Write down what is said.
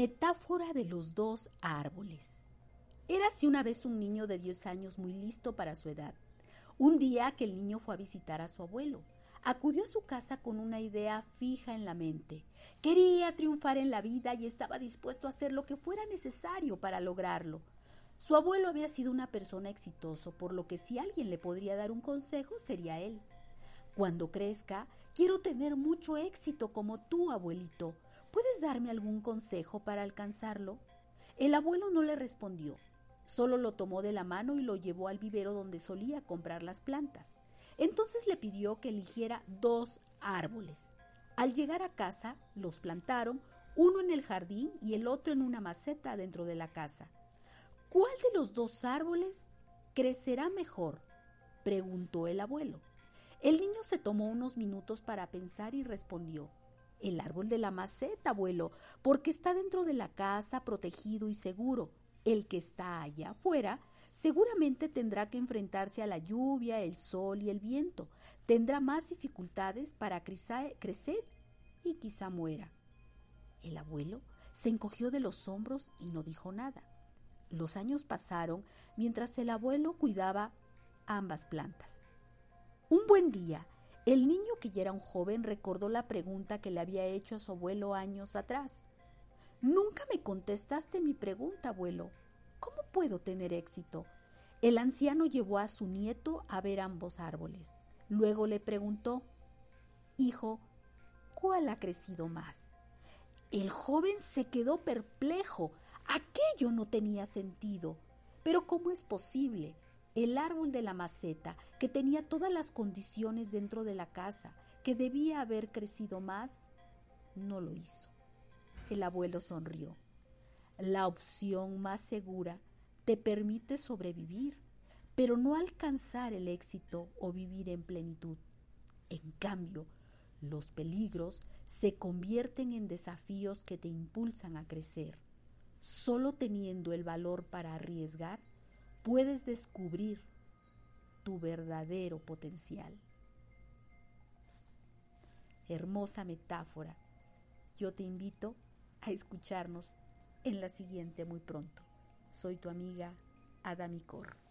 Metáfora de los dos árboles. Érase una vez un niño de 10 años muy listo para su edad. Un día que el niño fue a visitar a su abuelo, acudió a su casa con una idea fija en la mente. Quería triunfar en la vida y estaba dispuesto a hacer lo que fuera necesario para lograrlo. Su abuelo había sido una persona exitoso, por lo que si alguien le podría dar un consejo sería él. Cuando crezca, quiero tener mucho éxito como tú, abuelito. ¿Puedes darme algún consejo para alcanzarlo? El abuelo no le respondió, solo lo tomó de la mano y lo llevó al vivero donde solía comprar las plantas. Entonces le pidió que eligiera dos árboles. Al llegar a casa, los plantaron, uno en el jardín y el otro en una maceta dentro de la casa. ¿Cuál de los dos árboles crecerá mejor? preguntó el abuelo. El niño se tomó unos minutos para pensar y respondió el árbol de la maceta, abuelo, porque está dentro de la casa, protegido y seguro. El que está allá afuera seguramente tendrá que enfrentarse a la lluvia, el sol y el viento. Tendrá más dificultades para crecer y quizá muera. El abuelo se encogió de los hombros y no dijo nada. Los años pasaron mientras el abuelo cuidaba ambas plantas. Un buen día, el niño, que ya era un joven, recordó la pregunta que le había hecho a su abuelo años atrás. Nunca me contestaste mi pregunta, abuelo. ¿Cómo puedo tener éxito? El anciano llevó a su nieto a ver ambos árboles. Luego le preguntó, Hijo, ¿cuál ha crecido más? El joven se quedó perplejo. Aquello no tenía sentido. Pero ¿cómo es posible? El árbol de la maceta, que tenía todas las condiciones dentro de la casa, que debía haber crecido más, no lo hizo. El abuelo sonrió. La opción más segura te permite sobrevivir, pero no alcanzar el éxito o vivir en plenitud. En cambio, los peligros se convierten en desafíos que te impulsan a crecer. Solo teniendo el valor para arriesgar, puedes descubrir tu verdadero potencial. Hermosa metáfora. Yo te invito a escucharnos en la siguiente muy pronto. Soy tu amiga Adamicor.